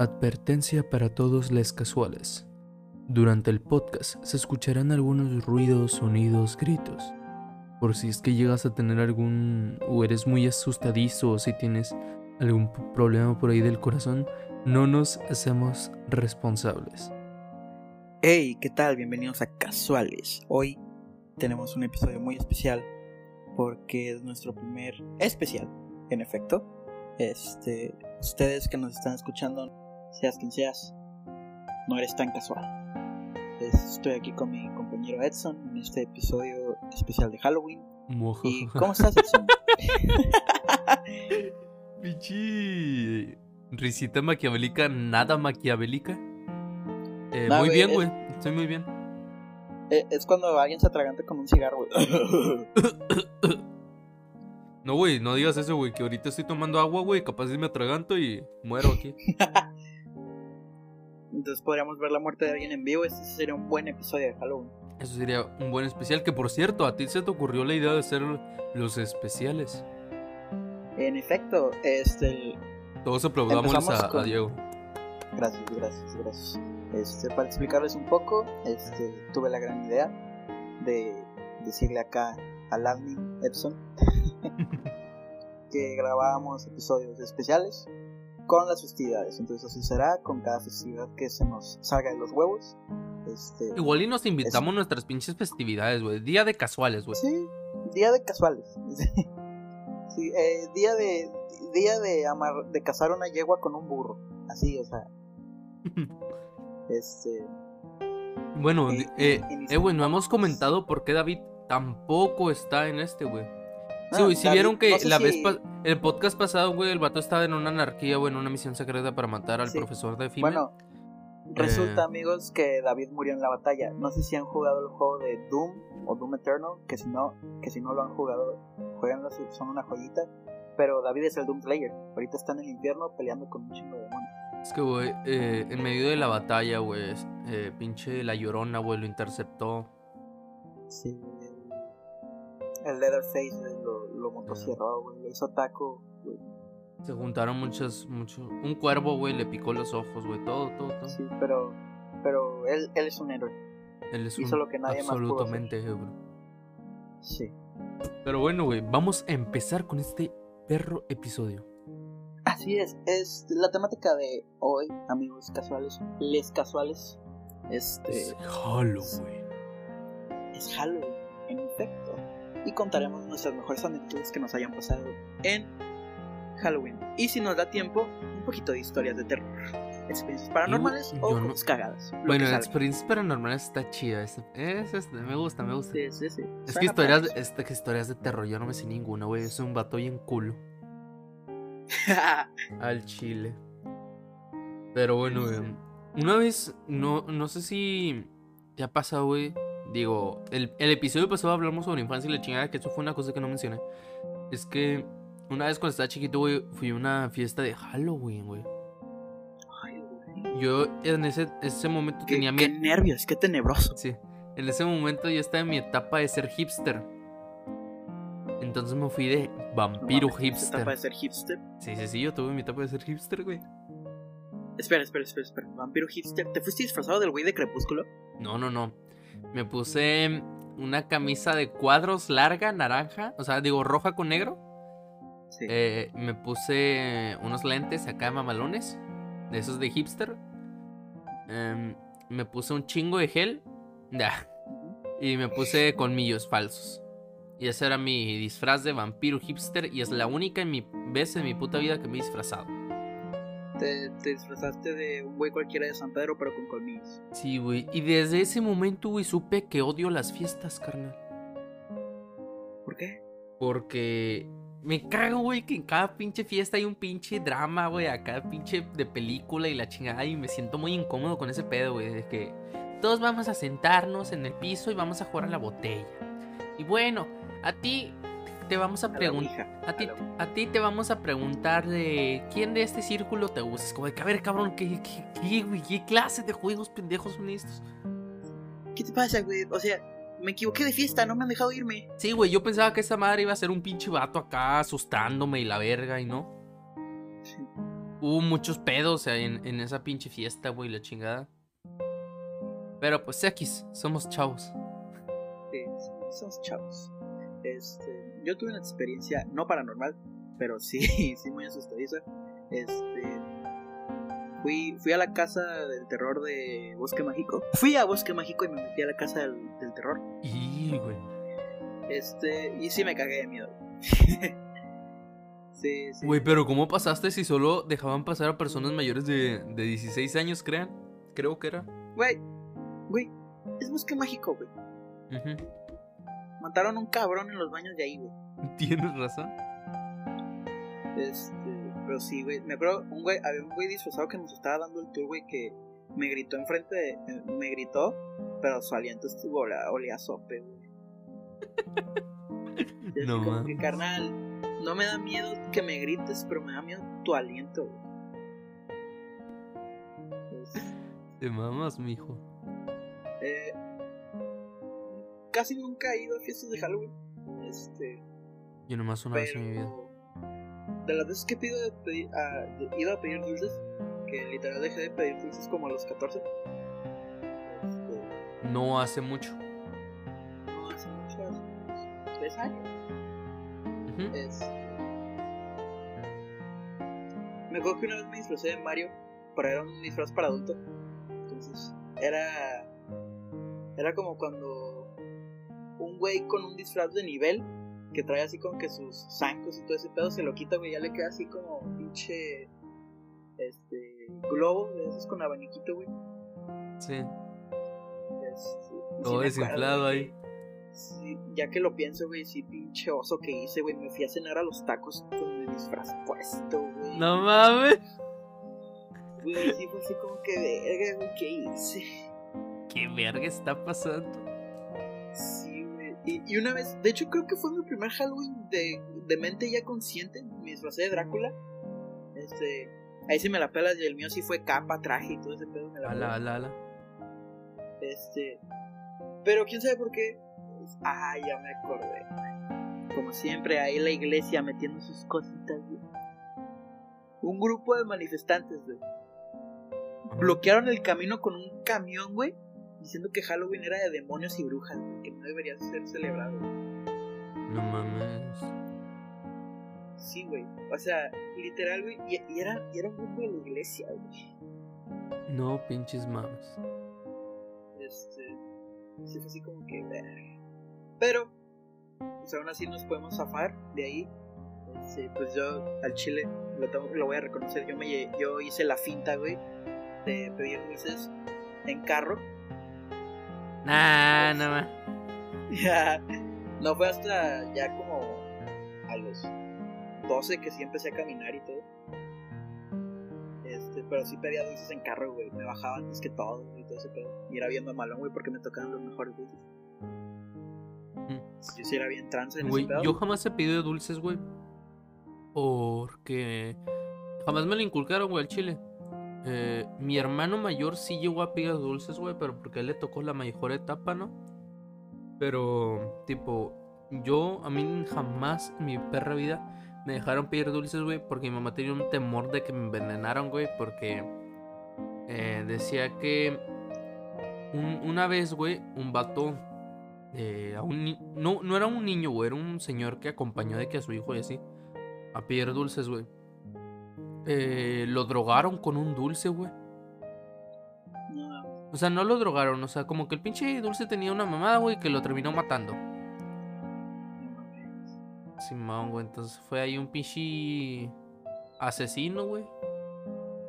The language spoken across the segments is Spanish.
Advertencia para todos los casuales. Durante el podcast se escucharán algunos ruidos, sonidos, gritos. Por si es que llegas a tener algún o eres muy asustadizo o si tienes algún problema por ahí del corazón, no nos hacemos responsables. Hey, ¿qué tal? Bienvenidos a Casuales. Hoy tenemos un episodio muy especial porque es nuestro primer especial, en efecto. Este, ustedes que nos están escuchando, seas quien seas, no eres tan casual. Es- Estoy aquí con mi compañero Edson en este episodio especial de Halloween. ¿Y cómo estás, Edson? Pichi. Risita maquiavélica, nada maquiavélica. Eh, muy bien, es- güey. Estoy muy bien. Eh, es cuando alguien se atraganta con un cigarro, güey. No, güey, no digas eso, güey, que ahorita estoy tomando agua, güey, capaz me atraganto y muero aquí. Entonces podríamos ver la muerte de alguien en vivo. Este sería un buen episodio de Halloween. Eso sería un buen especial, que por cierto, a ti se te ocurrió la idea de hacer los especiales. En efecto, este, Todos aplaudamos a, a Diego. Gracias, gracias, gracias. Este, para explicarles un poco, este, tuve la gran idea de decirle acá al admin Edson que grabábamos episodios especiales con las festividades. Entonces así será con cada festividad que se nos salga de los huevos. Este, Igual y nos invitamos a nuestras pinches festividades, güey. Día de casuales, güey. sí, día de casuales. Sí, eh, día de día de amar, de cazar una yegua con un burro. Así, o sea, este Bueno, Eh, eh, eh, güey, no hemos comentado por qué David tampoco está en este, güey. Sí, Ah, güey, si David, vieron que no sé la vez si- pa- el podcast pasado, güey, el vato estaba en una anarquía, güey, en una misión secreta para matar al Sí. profesor de FIME. Bueno, resulta, Eh. amigos, que David murió en la batalla. No sé si han jugado el juego de Doom o Doom Eternal, que si no, que si no lo han jugado, jueguenlo, si son una joyita. Pero David es el Doom Slayer. Ahorita está en el infierno peleando con un chingo de demonios. Es que, güey, eh, en medio de la batalla, güey, eh, pinche la llorona, güey, lo interceptó. Sí. El Leatherface güey, lo, lo motosierró, güey. Lo hizo taco, güey. Se juntaron muchas, mucho. Un cuervo, güey, le picó los ojos, güey, todo, todo, todo. Sí, pero, pero él, él es un héroe. Él es hizo un lo que nadie más pudo hacer. absolutamente ebrio. Sí. Pero bueno, güey, vamos a empezar con este perro episodio. Así es, es la temática de hoy, amigos casuales, les casuales. Este Es Halloween. es Halloween, en efecto. Y contaremos nuestras mejores anécdotas que nos hayan pasado en Halloween. Y si nos da tiempo, un poquito de historias de terror. Experiencias paranormales Yo- o yo no- cagadas. Bueno, que la salga. experiencia paranormal está chida. Es, es- es- me gusta, me gusta. Sí, sí, sí. Es Suena que historias, padre. es que historias de terror, yo no me sé ninguna, güey. Es un vato bien culo. Al chile. Pero bueno, güey. Una vez, no, no sé si te ha pasado, güey. Digo, el, el episodio pasado hablamos sobre infancia y la chingada, que eso fue una cosa que no mencioné. Es que una vez cuando estaba chiquito, güey, fui a una fiesta de Halloween, güey. Yo en ese, ese momento Qué, tenía qué mi... nervios, qué tenebroso. Sí, en ese momento yo estaba en mi etapa de ser hipster. Entonces me fui de vampiro No hipster. etapa de ser hipster. Sí, sí, sí, yo tuve mi etapa de ser hipster, güey. Espera, espera, espera, espera. Vampiro hipster. ¿Te fuiste disfrazado del güey de Crepúsculo? No, no, no. Me puse una camisa de cuadros larga, naranja, o sea, digo roja con negro. Sí. Eh, me puse unos lentes acá mamalones, de esos de hipster. Em, me puse un chingo de gel. Nah, y me puse colmillos falsos. Y ese era mi disfraz de vampiro hipster. Y es la única en mi vez en mi puta vida que me he disfrazado. Te, te disfrazaste de un güey cualquiera de San Pedro, pero con colmillos. Sí, güey. Y desde ese momento, güey, supe que odio las fiestas, carnal. ¿Por qué? Porque me cago, güey, que en cada pinche fiesta hay un pinche drama, güey. Acá pinche de película y la chingada. Y me siento muy incómodo con ese pedo, güey. De que todos vamos a sentarnos en el piso y vamos a jugar a la botella. Y bueno, a ti te vamos a preguntar. A ti, a te vamos a preguntar de quién de este círculo te gusta. Es como de que, a ver, cabrón, ¿qué, qué, qué, güey, ¿qué clase de juegos pendejos son estos? ¿Qué te pasa, güey? O sea, me equivoqué de fiesta, no me han dejado irme. Sí, güey, yo pensaba que esa madre iba a ser un pinche vato acá asustándome y la verga y no. Hubo muchos pedos en, en esa pinche fiesta, güey, la chingada. Pero pues X, somos chavos. Sí, somos chavos. Este, yo tuve una experiencia no paranormal, pero sí, sí muy asustadiza. Este, fui, fui a la casa del terror de Bosque Mágico. Fui a Bosque Mágico y me metí a la casa del, del terror. Y, güey. Este, y sí me cagué de miedo. sí, sí. Güey, pero ¿cómo pasaste si solo dejaban pasar a personas mayores de, de 16 años, crean? Creo que era. Güey, güey, es Bosque Mágico, güey. Mataron a un cabrón en los baños de ahí, güey. Tienes razón. Este, pero sí, güey. Me acuerdo, un güey, había un güey disfrazado que nos estaba dando el tour, güey, que me gritó enfrente de. eh, Me gritó, pero su aliento estuvo, olía, olía a sope, güey. No como que, carnal, no me da miedo que me grites, pero me da miedo tu aliento, güey. Pues, Te mamas, mijo. Casi nunca he ido a fiestas de Halloween. Este. Yo nomás una vez en mi vida. De las veces que he pido de pedir, a- de- ido a pedir dulces, que literal dejé de pedir dulces como a los 14. Este, No hace mucho. no hace mucho, hace unos 3 años. Ujú. Este, me acuerdo que una vez me disfracé de Mario, pero era un disfraz para adulto. Entonces, era. Era como cuando güey con un disfraz de nivel que trae así como que sus zancos y todo ese pedo se lo quita, güey, ya le queda así como pinche este globo de esos con abaniquito, güey. Sí. Este, y Todo me desinflado acuerdo, ahí. Sí, ya que lo pienso, güey, sí, pinche oso que hice, güey. Me fui a cenar a los tacos con el disfraz puesto, güey. No mames. Güey, sí fue así como que verga, güey, ¿qué hice? ¿Qué verga está pasando? Sí. Y, y una vez, de hecho, creo que fue mi primer Halloween de, de mente ya consciente. Me disfracé de Drácula. Este. Ahí sí me la pelas y el mío sí fue capa, traje y todo ese pedo. Me la Ala, ala, ala. Este. Pero quién sabe por qué. Pues, ah, ya me acordé. Como siempre, ahí la iglesia metiendo sus cositas, güey. Un grupo de manifestantes, güey. Bloquearon el camino con un camión, güey. Diciendo que Halloween era de demonios y brujas. Que no debería ser celebrado. No mames. Sí, güey. O sea, literal, güey. Y, y era, y era un grupo de la iglesia, güey. No pinches mames. Este. Sí, fue así como que. Pero, pues aún así nos podemos zafar de ahí. Este, pues yo al chile lo, tengo- lo voy a reconocer. Yo, me, yo hice la finta, güey, de pedir dulces en carro. Nah, no mames. Ya, no fue hasta ya como a los 12 que sí empecé a caminar y todo. Este, pero sí pedía dulces en carro, güey. Me bajaba antes que todo y todo ese pedo. Y era bien mamalón, güey, porque me tocaban los mejores dulces. Yo sí era bien trans en Güey, ese pedo. yo jamás he pedido dulces, güey. Porque jamás me lo inculcaron, güey, al chile. Eh, mi hermano mayor sí llegó a pedir dulces, güey, pero porque él le tocó la mejor etapa, ¿no? Pero, tipo, yo, a mí jamás en mi perra vida me dejaron pedir dulces, güey, porque mi mamá tenía un temor de que me envenenaran, güey, porque eh, decía que un- una vez, güey, un vato eh, no, no era un niño, güey, era un señor que acompañó de que a su hijo y así a pedir dulces, güey. Eh, lo drogaron con un dulce, güey. O sea, no lo drogaron, o sea, como que el pinche dulce tenía una mamada, güey, que lo terminó matando. Simón, güey, entonces fue ahí un pinche asesino, güey.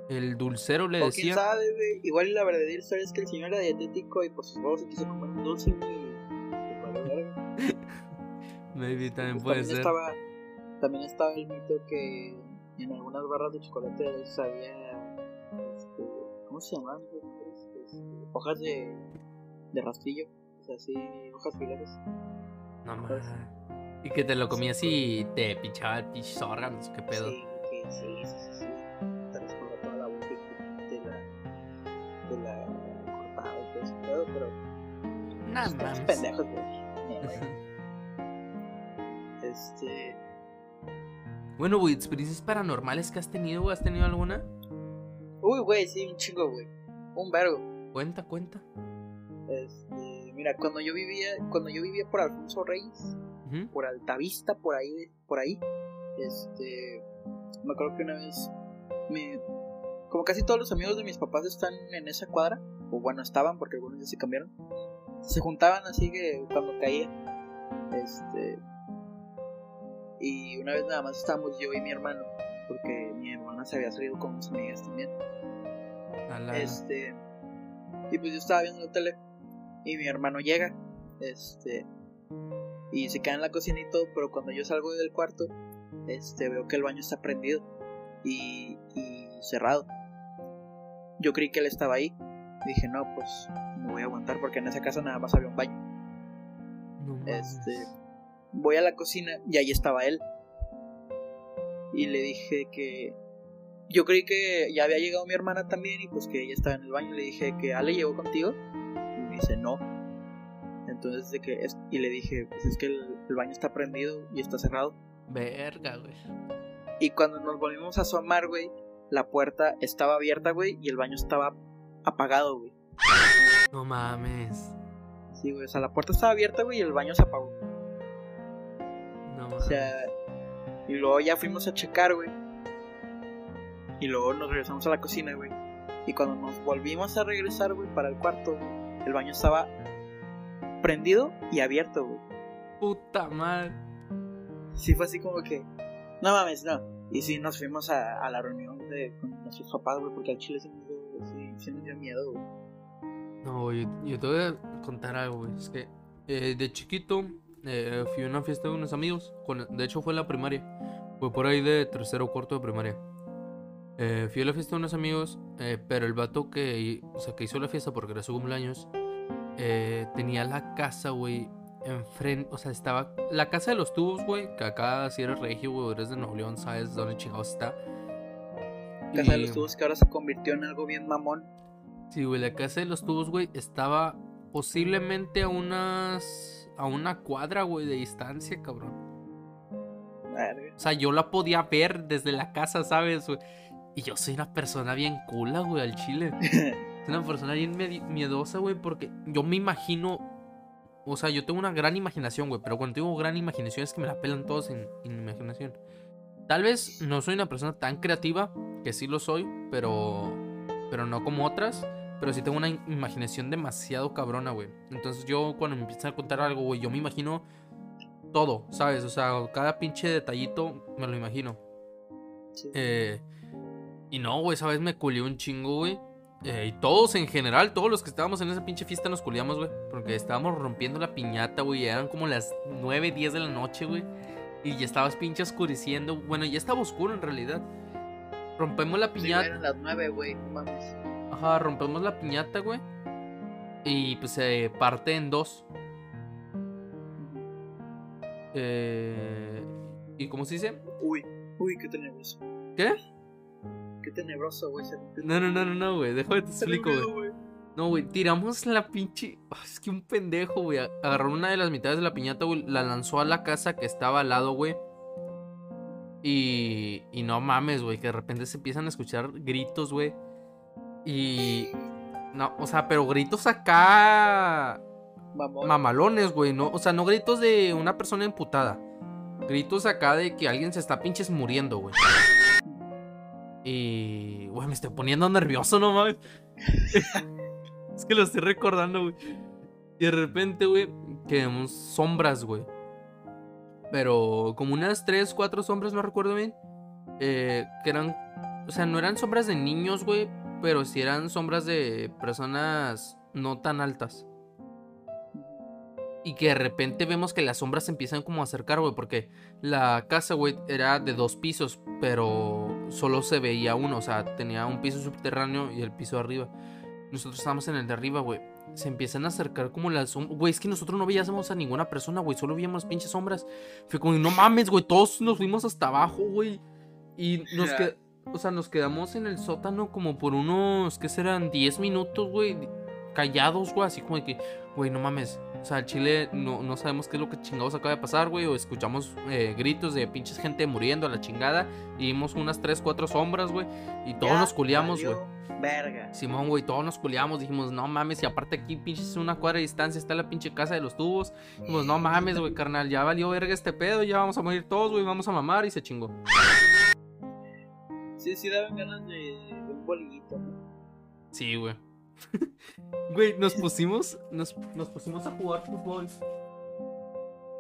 El dulcero le O quién decía. sabe, güey. Igual la verdadera historia es que el señor era dietético y por sus huevos se quiso comer un dulce, güey. Maybe también Pues puede también ser. Estaba, también estaba el mito que en algunas barras de chocolate sabía. Este, ¿Cómo se llamaban? Este, hojas de, de rastrillo. O sea, así, hojas filares. No mames. Y que te lo comías y te pinchaba el pinche órganos, qué pedo. Sí, que sí, sí, sí, sí. Te responde toda la boca te la. te la cortaba y todo ese pedo, pero. No Estamos mames. pendejos, güey. Este. Bueno, güey, experiencias paranormales que has tenido, güey. ¿Has tenido alguna? Uy, güey, sí, un chingo, güey. Un vergo. Cuenta, cuenta. Este, mira, cuando yo vivía, cuando yo vivía por Alfonso Reyes, por Altavista, por ahí, por ahí, este, me acuerdo que una vez me, como casi todos los amigos de mis papás están en esa cuadra, o bueno, estaban porque algunos ya se cambiaron, se juntaban así que cuando caía, este, y una vez nada más estábamos yo y mi hermano, porque mi hermana se había salido con sus amigas también. Este. Y pues yo estaba viendo la tele. Y mi hermano llega. Este. Y se queda en la cocina y todo. Pero cuando yo salgo del cuarto. Este. Veo que el baño está prendido. Y. y cerrado. Yo creí que él estaba ahí. Dije, no, pues. Me voy a aguantar. Porque en esa casa nada más había un baño. No. Este. Voy a la cocina. Y ahí estaba él. Y le dije que. Yo creí que ya había llegado mi hermana también y pues que ella estaba en el baño. Le dije que Ale llegó contigo. Y me dice, no. Entonces, de que es, y le dije, pues es que el, el baño está prendido y está cerrado. Verga, güey. Y cuando nos volvimos a asomar, güey, la puerta estaba abierta, güey, y el baño estaba apagado, güey. No mames. Sí, güey, o sea, la puerta estaba abierta, güey, y el baño se apagó. No O sea, y luego ya fuimos a checar, güey. Y luego nos regresamos a la cocina, güey. Y cuando nos volvimos a regresar, güey, para el cuarto, güey, el baño estaba prendido y abierto, güey. Puta madre. Sí, fue así como que, no mames, no. Y sí, nos fuimos a, a la reunión de, con nuestros papás, güey, porque al chile sí nos dio, sí, sí nos dio miedo, güey. No, yo, yo te voy a contar algo, güey. Es que eh, de chiquito eh, fui a una fiesta de unos amigos. Con, de hecho, fue en la primaria. Fue por ahí de tercero o cuarto de primaria. Eh, fui a la fiesta de unos amigos, eh, pero el vato que, o sea, que hizo la fiesta porque era su cumpleaños, eh, tenía la casa, güey, enfrente. O sea, estaba la casa de los tubos, güey, que acá si eres regio, güey, eres de Nuevo León, sabes dónde chingados está. Casa de los tubos que ahora se convirtió en algo bien mamón. Sí, güey, la casa de los tubos, güey, estaba posiblemente a unas. A una cuadra, güey, de distancia, cabrón. Verga. O sea, yo la podía ver desde la casa, ¿sabes, güey? Y yo soy una persona bien cula, güey, al chile. Soy una persona bien miedosa, güey, porque yo me imagino. O sea, yo tengo una gran imaginación, güey, pero cuando digo gran imaginación es que me la pelan todos en, en imaginación. Tal vez no soy una persona tan creativa, que sí lo soy, pero. Pero no como otras. Pero sí tengo una im- imaginación demasiado cabrona, güey. Entonces yo cuando me empiezan a contar algo, güey, yo me imagino todo, ¿sabes? O sea, cada pinche detallito me lo imagino. Sí. Eh, y no, güey, esa vez me culió un chingo, güey. Eh, y todos en general, todos los que estábamos en esa pinche fiesta nos culiamos, güey. Porque estábamos rompiendo la piñata, güey. Eran como las 9, 10 de la noche, güey. Y ya estabas pinche oscureciendo. Bueno, ya estaba oscuro en realidad. Rompemos la Sí, piñata. eran las nueve, güey, no mames. Ajá, rompemos la piñata, güey. Y pues se parte en dos. Eh, ¿Y cómo se dice? Uy, uy, qué tenebroso. ¿Qué? Qué tenebroso, güey. No, no, no, no, no, güey. Déjame te explico, güey. No, güey, tiramos la pinche. Es que un pendejo, güey. Agarró una de las mitades de la piñata, güey. La lanzó a la casa que estaba al lado, güey. Y. Y no mames, güey. Que de repente se empiezan a escuchar gritos, güey. Y. No, o sea, pero gritos acá. Mamón. Mamalones, güey. No, o sea, no gritos de una persona emputada. Gritos acá de que alguien se está pinches muriendo, güey. Y. Güey, me estoy poniendo nervioso, no mames. es que lo estoy recordando, güey. Y de repente, güey, que vemos sombras, güey. Pero como unas 3, 4 sombras, no recuerdo bien. eh, que eran. O sea, no eran sombras de niños, güey. Pero sí eran sombras de personas no tan altas. Y que de repente vemos que las sombras se empiezan como a acercar, güey. Porque la casa, güey, era de dos pisos. Pero solo se veía uno. O sea, tenía un piso subterráneo y el piso de arriba. Nosotros estábamos en el de arriba, güey. Se empiezan a acercar como las sombras. Güey, es que nosotros no veíamos a ninguna persona, güey. Solo veíamos pinches sombras. Fue como, no mames, güey. Todos nos fuimos hasta abajo, güey. Y nos quedamos. O sea, nos quedamos en el sótano como por unos, ¿qué serán? 10 minutos, güey. Callados, güey. Así como de que, güey, no mames. O sea, en Chile no, no sabemos qué es lo que chingados acaba de pasar, güey. O escuchamos eh, gritos de pinches gente muriendo a la chingada. Y vimos unas 3, 4 sombras, güey. Y todos Ya nos culiamos, güey. Verga. Simón, güey, todos nos culiamos. Dijimos, no mames. Y aparte aquí, pinches, una cuadra de distancia está la pinche casa de los tubos. Dijimos, no mames, güey, carnal. Ya valió verga este pedo. Ya vamos a morir todos, güey. Vamos a mamar. Y se chingó. Sí, sí daban ganas de, de un bolillito, ¿no? Sí, güey. Güey, nos pusimos, nos, nos pusimos a jugar fútbol.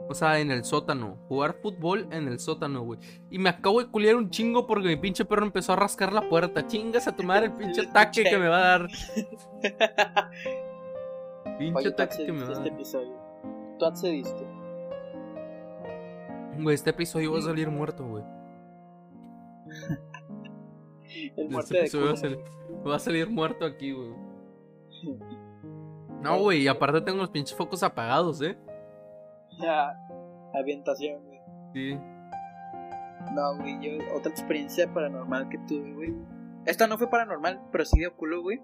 O sea, en el sótano. Jugar fútbol en el sótano, güey. Y me acabo de culiar un chingo porque mi pinche perro empezó a rascar la puerta. Chingas a tomar el pinche ataque que me va a dar. Pinche ataque que me va a a este dar. episodio. Tú accediste. Güey, este episodio va a salir muerto, güey. El muerte Este de va a salir, va a salir muerto aquí, güey. No, güey, y aparte tengo los pinches focos apagados, ¿eh? Ya. Avientación, güey. Sí. No, güey, yo otra experiencia paranormal que tuve, güey. Esta no fue paranormal, pero sí dio culo, güey.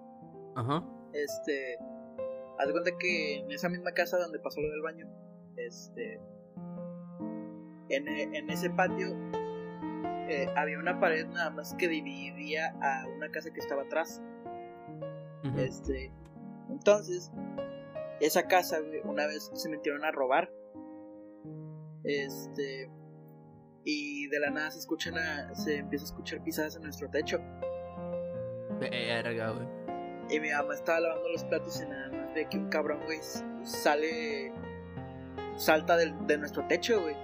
Ajá. Este. Haz cuenta que en esa misma casa donde pasó lo del baño, este. En, e- en ese patio eh, había una pared nada más que dividía a una casa que estaba atrás. Este. Entonces, esa casa, güey, una vez se metieron a robar. Este. Y de la nada se escuchan a, se empieza a escuchar pisadas en nuestro techo. Verga, güey. Y mi mamá estaba lavando los platos y nada más ve que un cabrón, güey, sale. Salta del- de nuestro techo, güey.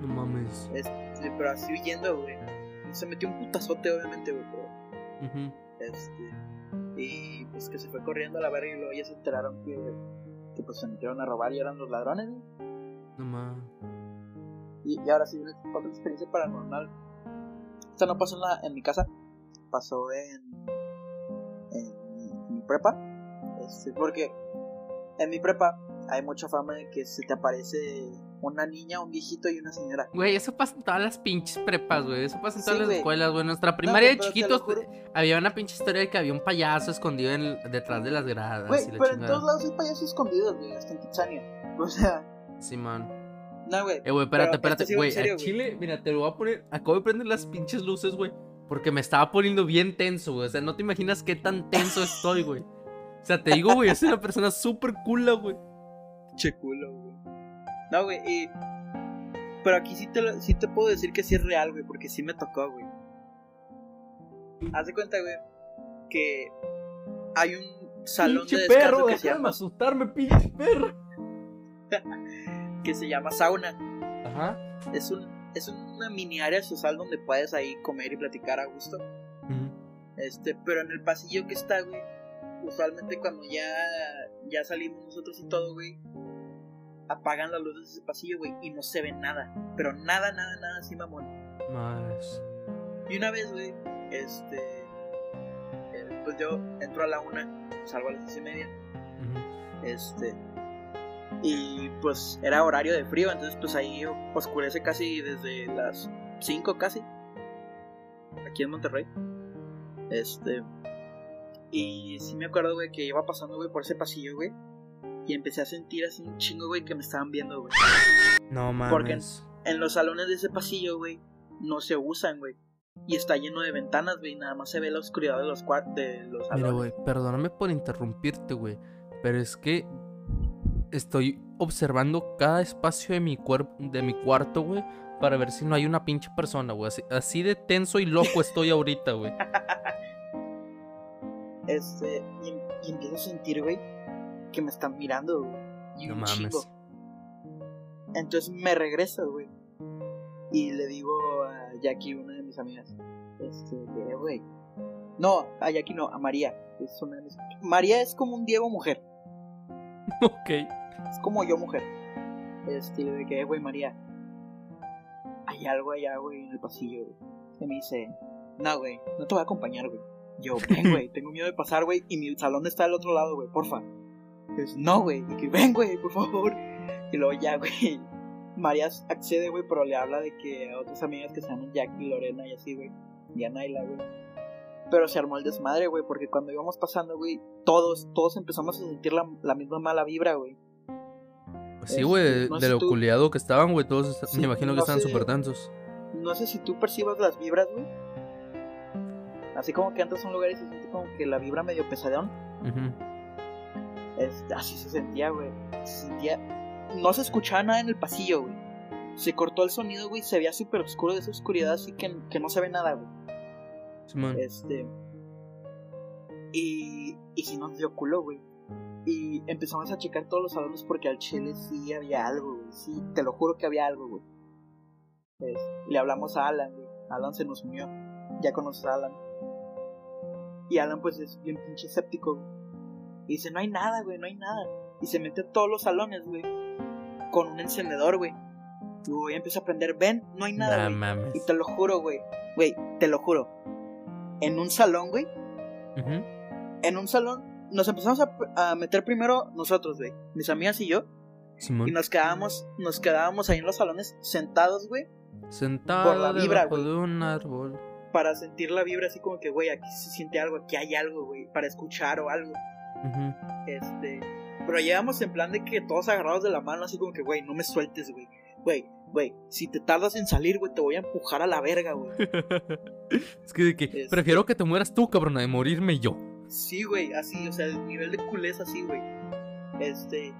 No mames. Este, pero así huyendo, güey. Se metió un putazote, obviamente, güey, pero. Este. Y pues que se fue corriendo a la verga y luego ya se enteraron que. Que pues se metieron a robar y eran los ladrones, güey. No mames. Y, y ahora sí, otra experiencia paranormal. Esta no pasó en, la, en mi casa, pasó en, en, mi, en mi prepa. Este, porque en mi prepa hay mucha fama de que se te aparece una niña, un viejito y una señora. Güey, eso pasa en todas las pinches prepas, güey. Eso pasa en todas Sí, las güey. escuelas, güey. En nuestra primaria de chiquitos había una pinche historia de que había un payaso escondido en- detrás de las gradas. Güey, la pero en todos lados hay payasos escondidos, güey, hasta en Kitsania. O sea, Simón. no, güey. Eh, güey, espérate, Pero espérate, sí güey. A güey. Chile, mira, te lo voy a poner. Acabo de prender las pinches luces, güey. Porque me estaba poniendo bien tenso, güey. O sea, no te imaginas qué tan tenso estoy, güey. O sea, te digo, güey, soy una persona súper cool, güey. Che culo, güey. No, güey, y... Pero aquí sí te, lo- sí te puedo decir que sí es real, güey, porque sí me tocó, güey. Haz de cuenta, güey, que hay un salón pinche de descanso perro, que, se déjame llama, asustarme, pinche perro. que se llama sauna. Ajá. Es, un, es una mini área social donde puedes ahí comer y platicar a gusto. Este, pero en el pasillo que está, güey, usualmente cuando ya, ya salimos nosotros y todo, güey, apagan las luces de ese pasillo, güey, y no se ve nada. Pero nada, nada, nada así, mamón. Más. Y una vez, güey, este, eh, pues yo entro a la una, salgo a las seis y media, este, y pues era horario de frío, entonces pues ahí oscurece casi desde las 5 casi, aquí en Monterrey, este, y sí me acuerdo, güey, que iba pasando, güey, por ese pasillo, güey, y empecé a sentir así un chingo, güey, que me estaban viendo, güey. No mames. Porque En los salones de ese pasillo, güey, no se usan, güey. Y está lleno de ventanas, güey. Nada más se ve la oscuridad de los de los Mira, salones. güey, perdóname por interrumpirte, güey. Pero es que estoy observando cada espacio de mi cuerpo, de mi cuarto, güey, para ver si no hay una pinche persona, güey. Así, así de tenso y loco estoy ahorita, güey. Este, y, y empiezo a sentir, güey, que me están mirando, güey. Y No un mames. chingo. Entonces me regreso, güey. Y le digo a Jackie, una de mis amigas, este, que, güey. No, a Jackie no, a María. Es una de mis- María es como un Diego mujer. ok. Es como yo mujer. Este, le dije, güey, María. Hay algo allá, güey, en el pasillo, güey. Y me dice, no, güey, no te voy a acompañar, güey. Yo, ven, güey, tengo miedo de pasar, güey, y mi salón está al otro lado, güey, porfa. Dice, no, güey, y que ven, güey, por favor. Y luego ya, güey. María accede, güey, pero le habla de que a otras amigas que se llaman Jackie, Lorena y así, güey. Y a Naila, güey. Pero se armó el desmadre, güey, porque cuando íbamos pasando, güey, todos, todos empezamos a sentir la, la misma mala vibra, güey. Pues sí, güey, no de lo tú- culiado que estaban, güey, todos Sí, me imagino que estaban súper tensos. No sé si tú percibas las vibras, güey. Así como que entras a un lugar y se siente como que la vibra medio pesadeón. Ujú. Así se sentía, güey. Se sentía. No se escuchaba nada en el pasillo, güey. Se cortó el sonido, güey. Se veía súper oscuro de esa oscuridad, así que, que no se ve nada, güey. Simón. Este. Y. Y si nos dio culo, güey. Y empezamos a checar todos los salones porque al chile sí había algo, güey. Sí, te lo juro que había algo, güey. Es- le hablamos a Alan, güey. Alan se nos unió. Ya conoces a Alan. Y Alan, pues, es bien pinche escéptico, güey. Y dice: No hay nada, güey, no hay nada. Y se mete a todos los salones, güey. Con un encendedor, güey. Y empieza a prender: Ven, no hay nada, Nah, güey. mames. Y te lo juro, güey. Güey, te lo juro. En un salón, güey. Ujú. En un salón. Nos empezamos a, a meter primero nosotros, güey. Mis amigas y yo. Simón. Y nos quedábamos, nos quedábamos ahí en los salones sentados, güey. Sentado por la vibra, güey. de un árbol. Para sentir la vibra así como que, güey, aquí se siente algo, aquí hay algo, güey. Para escuchar o algo. Este. Pero llegamos en plan de que todos agarrados de la mano, así como que, güey, no me sueltes, güey. Güey, güey, si te tardas en salir, güey, te voy a empujar a la verga, güey. es que de que Este- prefiero que te mueras tú, cabrón, de morirme yo. Sí, güey, así, o sea, el nivel de culés así, güey. Este.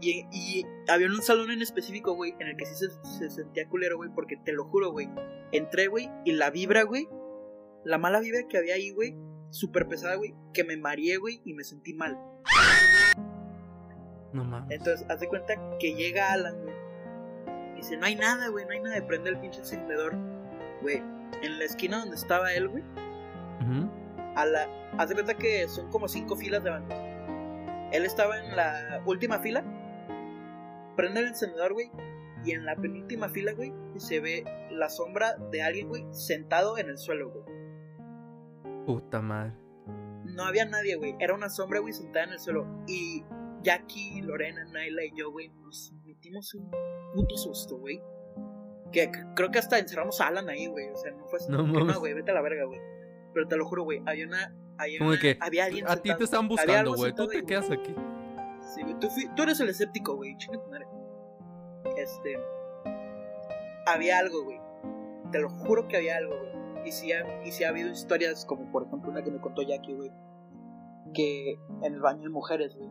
Y, y había un salón en específico, güey, en el que sí se, se sentía culero, güey, porque te lo juro, güey. Entré, güey, y la vibra, güey, la mala vibra que había ahí, güey, súper pesada, güey, que me mareé, güey, y me sentí mal. No mames. Entonces, haz de cuenta que llega Alan, güey. Y dice, no hay nada, güey, no hay nada. Prende el pinche encendedor, güey. En la esquina donde estaba él, güey. Ujú. a la. Haz de cuenta que son como cinco filas de bancos. Él estaba en la última fila. Prende el encendedor, güey. Y en la penúltima fila, güey, se ve la sombra de alguien, güey, sentado en el suelo, güey. Puta madre. No había nadie, güey. Era una sombra, güey, sentada en el suelo. Y Jackie, Lorena, Naila y yo, güey, nos metimos un puto susto, güey. Que, que creo que hasta encerramos a Alan ahí, güey. O sea, no fue así. No güey, vete a la verga, güey. Pero te lo juro, güey. Había una. Había una- que había alguien a ti te están buscando, güey. Tú te ahí, quedas aquí. Sí, güey, tú, tú eres el escéptico, güey. Chinga tu madre. Este. Había algo, güey. Te lo juro que había algo, güey. Y si ha, y si ha habido historias, como por ejemplo una que me contó Jackie, güey. Que en el baño de mujeres, güey.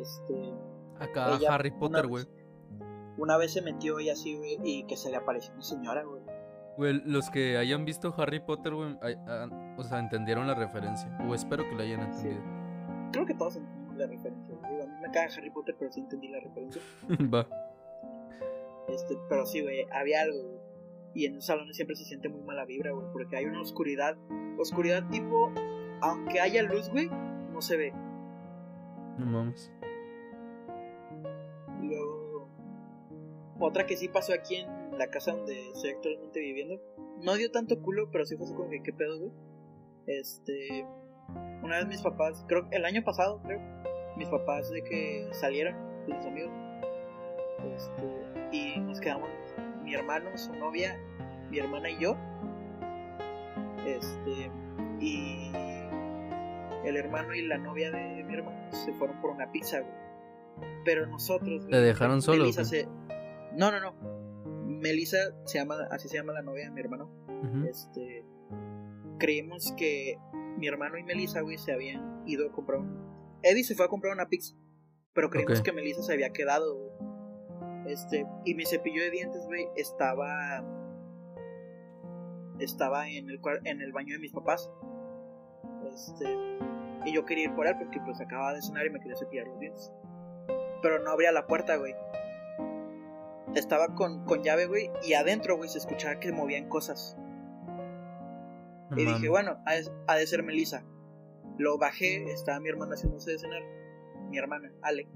Este. Acá Ella, Harry Potter, güey. Una vez se metió ella así, güey, y que se le apareció una señora, güey. Güey, los que hayan visto Harry Potter, güey, o sea, entendieron la referencia. O espero que la hayan entendido. Creo que todos entendimos la referencia, güey. Digo, A mí me caga Harry Potter, pero sí entendí la referencia. Va. Este, pero sí, güey, había algo, güey. Y en los salones siempre se siente muy mala vibra, güey, porque hay una oscuridad. Oscuridad tipo, aunque haya luz, güey, no se ve. No mames. Luego, otra que sí pasó aquí en la casa donde estoy actualmente viviendo. No dio tanto culo, pero sí fue así como que, ¿qué pedo, güey? Este, una vez mis papás, creo que el año pasado, creo, mis papás de que salieron con sus amigos. Este, y nos quedamos, mi hermano, su novia, mi hermana y yo. Este, y el hermano y la novia de mi hermano se fueron por una pizza, güey. Pero nosotros. güey, ¿Te dejaron solo, Melissa se... No, no, no. Melissa se llama, así se llama la novia de mi hermano. Este. Creímos que mi hermano y Melissa, güey, se habían ido a comprar un. Eddie se fue a comprar una pizza. Pero creímos que Melissa se había quedado, güey. Este. Y mi cepillo de dientes, güey, estaba. Estaba en el, en el baño de mis papás. Este. Y yo quería ir por él porque pues acababa de cenar y me quería cepillar los dientes. Pero no abría la puerta, güey. Estaba con, con llave, güey, y adentro, güey, se escuchaba que movían cosas. No y dije, bueno, ha de, ha de ser Melissa. Lo bajé, estaba mi hermana haciéndose de cenar. Mi hermana, Ale.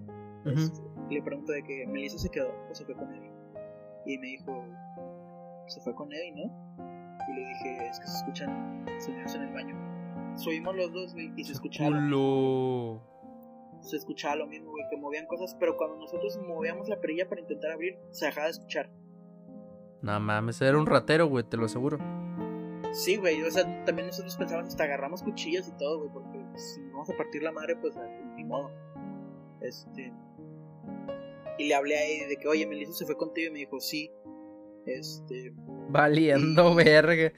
Este, y le pregunto de que Melissa se quedó o se fue con Eddie. Y me dijo, se fue con Eddie, ¿no? Y le dije, es que se escuchan sonidos en el baño. Subimos los dos, güey, y se escuchaba, lo- Culo. se escuchaba lo mismo, güey, que movían cosas, pero cuando nosotros movíamos la perilla para intentar abrir, se dejaba de escuchar. No mames, era un ratero, güey, te lo aseguro. Sí, güey, o sea, también nosotros pensamos hasta agarramos cuchillas y todo, güey, porque si vamos a partir la madre, pues ni modo. Este. Y le hablé a Eddie de que, oye, Melissa se fue contigo y me dijo, sí. Este. Valiendo verga.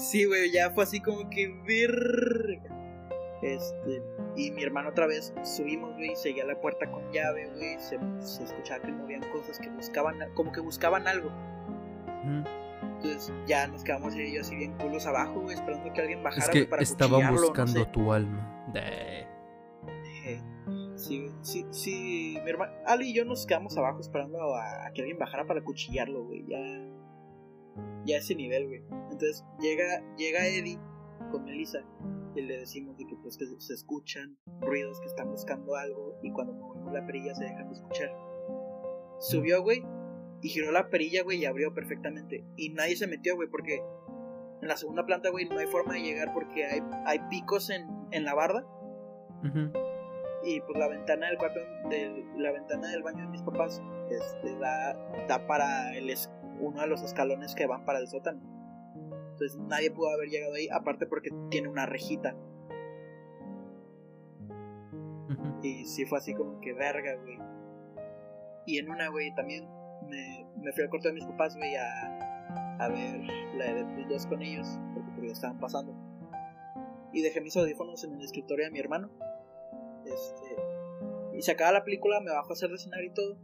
Sí, güey, ya fue así como que verga. Este. Y mi hermano otra vez subimos, güey, seguía la puerta con llave, güey. Se, se escuchaba que movían cosas que buscaban, como que buscaban algo. Entonces ya nos quedamos ellos así bien culos abajo, güey, esperando que alguien bajara. Es que para estaban cuchillarlo, no buscando sé. tu alma. De... Eh, Sí, sí, sí, mi hermano Ali y yo nos quedamos abajo esperando a, que alguien bajara para cuchillarlo, güey. Ya, ya ese nivel, güey. Entonces llega, llega Eddie con Melissa y le decimos de que pues que se escuchan ruidos que están buscando algo y cuando movemos la perilla se dejan de escuchar. Subió, güey, y giró la perilla, güey, y abrió perfectamente. Y nadie se metió, güey, porque en la segunda planta, güey, no hay forma de llegar porque hay, hay picos en, en la barda. Y pues la ventana del cuarto del, la ventana del baño de mis papás este da, da para el es- uno de los escalones que van para el sótano. Entonces nadie pudo haber llegado ahí aparte porque tiene una rejita. Y sí fue así como que verga güey y en una güey también me, me fui al cuarto de mis papás güey a, a ver la de Deadpool 2 con ellos porque lo estaban pasando. Y dejé mis audífonos en el escritorio de mi hermano este y se acaba la película me bajo a hacer de cenar y todo.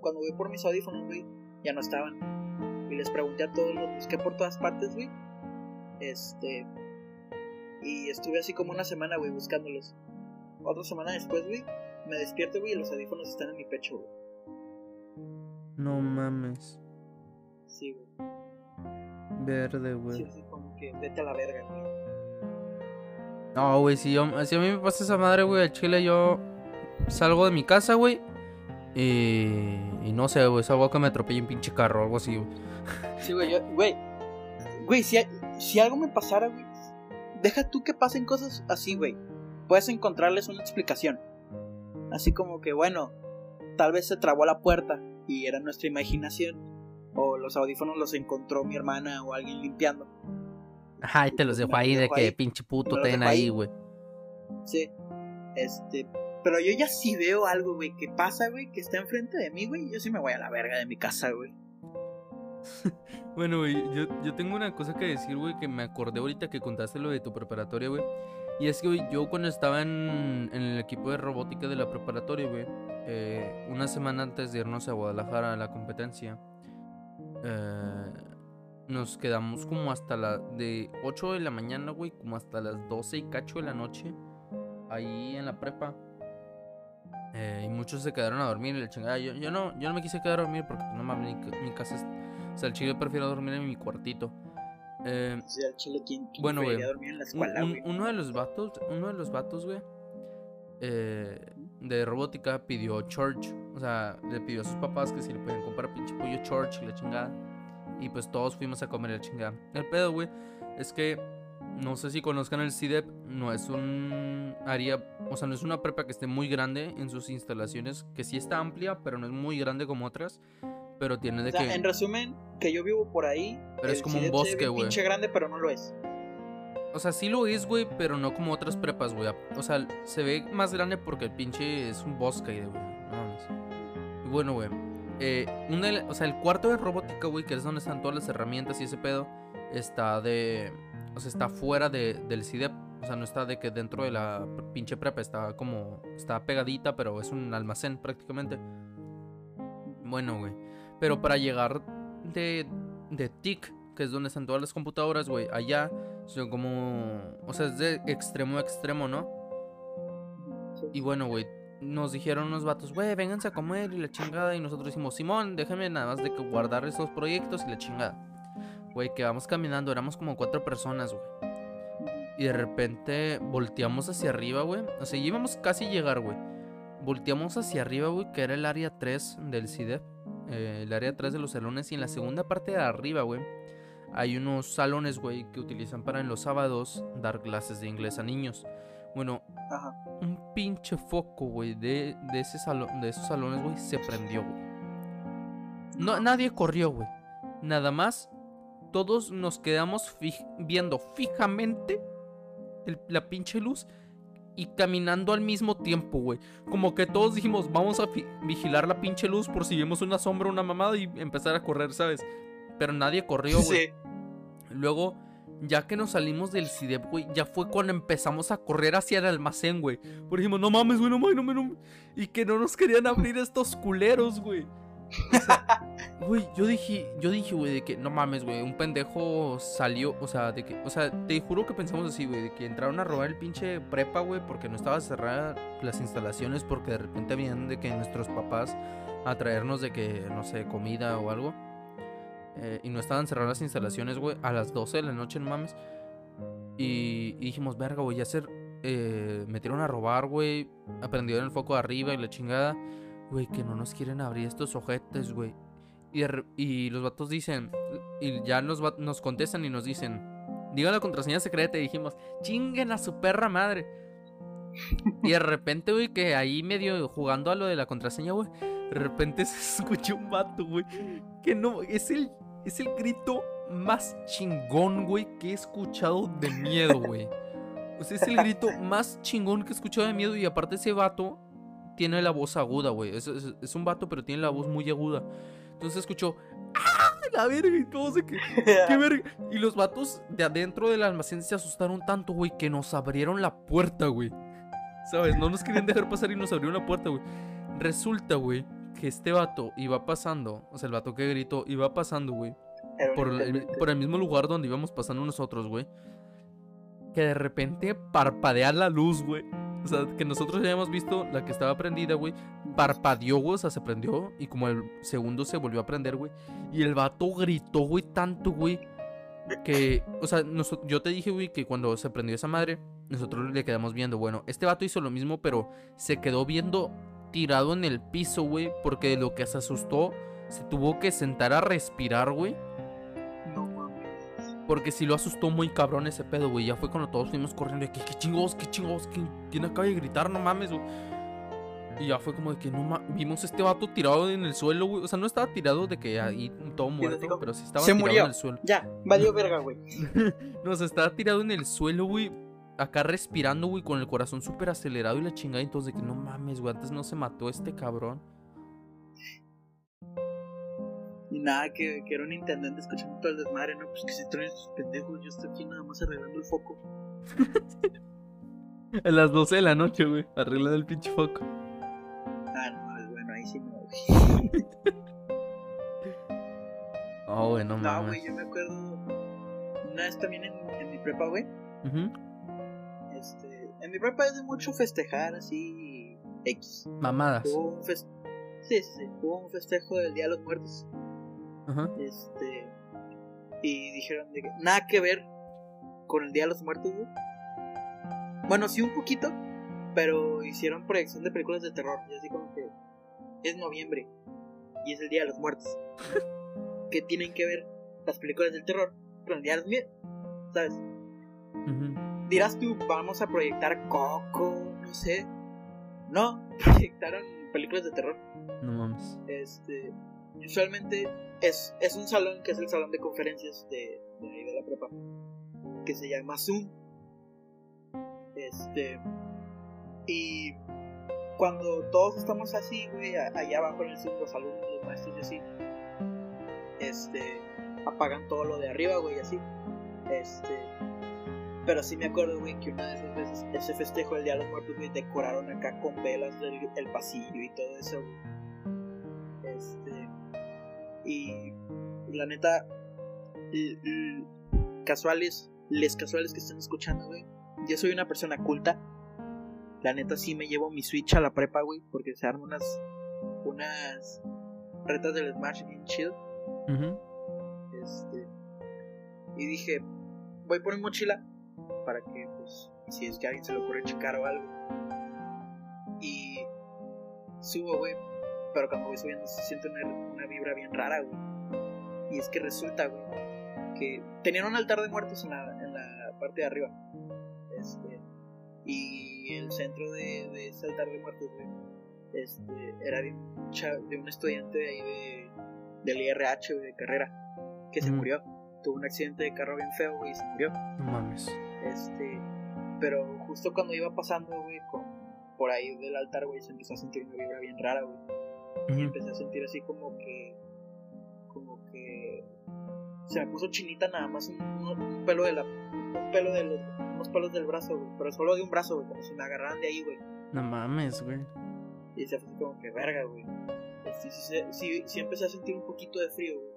Cuando voy por mis audífonos güey ya no estaban. Y les pregunté a todos los busqué por todas partes güey. Este y estuve así como una semana güey buscándolos. Otra semana después güey me despierto güey y los audífonos están en mi pecho güey. No mames. sí güey. Verde, sí, güey. así como que vete a la verga güey No, güey, si, yo, si a mí me pasa esa madre, güey, al chile yo salgo de mi casa, güey. Y, no sé, güey, salgo a que me atropelle un pinche carro o algo así, güey. Sí, güey, yo- güey. Güey, si, si algo me pasara, güey, deja tú que pasen cosas así, güey. Puedes encontrarles una explicación. Así como que, bueno, tal vez se trabó la puerta y era nuestra imaginación. O los audífonos los encontró mi hermana o alguien limpiando. Ay, te los dejo ahí de que ahí. pinche puto ten ahí. güey. Sí. Este. Pero yo ya sí veo algo, güey, que pasa, güey, que está enfrente de mí, güey. Yo sí me voy a la verga de mi casa, güey. Bueno, güey, yo, yo tengo una cosa que decir, güey, que me acordé ahorita que contaste lo de tu preparatoria, güey. Y es que, güey, yo cuando estaba en, en el equipo de robótica de la preparatoria, güey, eh, una semana antes de irnos a Guadalajara a la competencia, eh, nos quedamos como hasta la de 8 de la mañana, güey, como hasta las 12 y cacho de la noche, ahí en la prepa. Eh, y muchos se quedaron a dormir y la chingada. Yo, yo no, yo no me quise quedar a dormir porque no mames, mi, mi casa es. O sea, el chile prefiero dormir en mi cuartito. Eh, O sea, al chile, ¿quién, quién Bueno, güey, preferiría dormir en la un- escuela, un- güey? uno de los vatos, uno de los vatos, güey, eh, de robótica pidió Church. O sea, le pidió a sus papás que si le podían comprar pinche pollo Church y la chingada. Y pues todos fuimos a comer la chingada. El pedo, güey, es que no sé si conozcan el CIDEP. No es un área, o sea, no es una prepa que esté muy grande en sus instalaciones. Que sí está amplia, pero no es muy grande como otras. Pero tiene de O sea, que. en resumen, que yo vivo por ahí. Pero es el como un CIDEP ve bosque, güey. pinche grande, pero no lo es. O sea, sí lo es, güey, pero no como otras prepas, güey. O sea, se ve más grande porque el pinche es un bosque, güey. No mames. Y bueno, güey. Eh, una o sea, el cuarto de robótica, güey, que es donde están todas las herramientas y ese pedo, está de. O sea, está fuera de, del CIDEP. O sea, no está de que dentro de la pinche prepa. Está como. Está pegadita, pero es un almacén prácticamente. Bueno, güey. Pero para llegar de, de TIC, que es donde están todas las computadoras, güey, allá son como. O sea, es de extremo a extremo, ¿no? Y bueno, güey, nos dijeron unos vatos, güey, vénganse a comer y la chingada. Y nosotros dijimos, Simón, déjame nada más de que guardar esos proyectos y la chingada. Güey, que vamos caminando, éramos como cuatro personas, güey. Y de repente volteamos hacia arriba, güey. O sea, íbamos casi a llegar, güey. Volteamos hacia arriba, güey, que era el área 3 del CIDEP. eh, el área 3 de los salones. Y en la segunda parte de arriba, güey, hay unos salones, güey, que utilizan para en los sábados dar clases de inglés a niños. Bueno, Ajá. un pinche foco, güey, de, de, ese salón, de esos salones, güey, se prendió, güey. No, nadie corrió, güey. Nada más, todos nos quedamos viendo fijamente el- la pinche luz y caminando al mismo tiempo, güey. Como que todos dijimos, vamos a vigilar la pinche luz por si vemos una sombra, una mamada y empezar a correr, ¿sabes? Pero nadie corrió, güey. Sí. Luego, ya que nos salimos del CIDEP, güey, ya fue cuando empezamos a correr hacia el almacén, güey. Porque dijimos, no mames, güey, no mames, no mames. Y que no nos querían abrir estos culeros, güey. Güey, yo dije, yo dije, güey, de que no mames, güey, un pendejo salió, o sea, de que, o sea, te juro que pensamos así, güey, de que entraron a robar el pinche prepa, güey, porque no estaba cerrada las instalaciones, porque de repente habían de que nuestros papás a traernos de que, no sé, comida o algo. Eh, y no estaban cerradas las instalaciones, güey, a las 12 de la noche, no mames. Y, dijimos, verga, güey, ya se eh, metieron a robar, güey, aprendieron el foco de arriba y la chingada. Güey, que no nos quieren abrir estos ojetes, güey. Y, y, los vatos dicen, y ya nos, nos contestan y nos dicen, diga la contraseña secreta. Y dijimos, chinguen a su perra madre. y de repente, güey, que ahí medio jugando a lo de la contraseña, güey, de repente se escuchó un vato, güey, que no, es el, es el grito más chingón, güey, que he escuchado de miedo, güey. O sea, es el grito más chingón que he escuchado de miedo. Y aparte, ese vato tiene la voz aguda, güey. Es, un vato, pero tiene la voz muy aguda. Entonces escuchó, ¡ah! La verga y todo se que, qué verga. Y los vatos de adentro del almacén se asustaron tanto, güey, que nos abrieron la puerta, güey. ¿Sabes? No nos querían dejar pasar y nos abrieron la puerta, güey. Resulta, güey, que este vato iba pasando, o sea, el vato que gritó, iba pasando, güey. Por por el mismo lugar donde íbamos pasando nosotros, güey. Que de repente parpadea la luz, güey. O sea, que nosotros ya habíamos visto la que estaba prendida, güey. Parpadeó, güey, o sea, se prendió. Y como el segundo se volvió a prender, güey. Y el vato gritó, güey, tanto, güey. Que, o sea, yo te dije, güey, que cuando se prendió esa madre, nosotros le quedamos viendo. Bueno, este vato hizo lo mismo, pero se quedó viendo tirado en el piso, güey. Porque de lo que se asustó, se tuvo que sentar a respirar, güey. Porque si lo asustó muy cabrón ese pedo, güey. Ya fue cuando todos fuimos corriendo. De que, qué chingos, qué chingos. ¿Quién, acaba de gritar? No mames, güey. Y ya fue como de que no mames. Vimos este vato tirado en el suelo, güey. O sea, no estaba tirado de que ahí todo muerto, pero sí estaba tirado en el suelo. Ya, valió verga, güey. no, o sea, estaba tirado en el suelo, güey. Acá respirando, güey, con el corazón súper acelerado y la chingada. Entonces, de que no mames, güey. Antes no se mató este cabrón. Y nada, que, que era un intendente escuchando todo el desmadre, ¿no? Pues que se traen sus pendejos, yo estoy aquí nada más arreglando el foco. A las 12 de la noche, güey, arreglando el pinche foco. Ah, no, bueno, ahí sí no, güey. oh, güey, no mames. No, güey, yo me acuerdo una vez también en, en mi prepa, güey. Este, en mi prepa es de mucho festejar así X. Mamadas. Hubo un sí, sí, sí, hubo un festejo del Día de los Muertos. Este. Y dijeron de que nada que ver con el Día de los Muertos, Bueno, sí, un poquito. Pero hicieron proyección de películas de terror. Y así como que es noviembre. Y es el Día de los Muertos. ¿Qué tienen que ver las películas del terror con el Día de los Muertos? ¿Sabes? Dirás tú, vamos a proyectar Coco, no sé. No, proyectaron películas de terror. No mames. Este usualmente es, es un salón que es el salón de conferencias de, de, la prepa, que se llama Zoom. Este, y cuando todos estamos así, güey, allá abajo en el Zoom, los alumnos, los maestros y así, este, apagan todo lo de arriba, güey, así. Este, pero sí me acuerdo, güey, que una de esas veces, ese festejo del Día de los Muertos, güey, decoraron acá con velas el, el pasillo y todo eso, Este, y la neta, casuales, les casuales que están escuchando, güey. Yo soy una persona culta. La neta sí me llevo mi Switch a la prepa, güey, porque se arman unas unas retas del Smash bien chido. Este y dije, voy por mi mochila para que pues si es que a alguien se le ocurre checar o algo. Y subo, güey, pero cuando voy subiendo se siente una, vibra bien rara, güey. Y es que resulta, güey, que tenían un altar de muertos en la, en la parte de arriba. Este, y el centro de, ese altar de muertos, güey, este, era de un, de un estudiante de ahí de, del IRH, de carrera, que se murió. Tuvo un accidente de carro bien feo, güey, y se murió. No mames. Este, Pero justo cuando iba pasando, güey, con, por ahí del altar, güey, se empezó a sentir una vibra bien rara, güey. Y empecé a sentir así como que. Como que. Se me puso chinita nada más un, un- un pelo de la. Un pelo de los. Unos pelos del brazo, güey. Pero solo de un brazo, güey. Como si me agarraran de ahí, güey. No mames, güey. Y se fue así como que verga, güey. Sí, sí, sí, sí, sí empecé a sentir un poquito de frío, güey.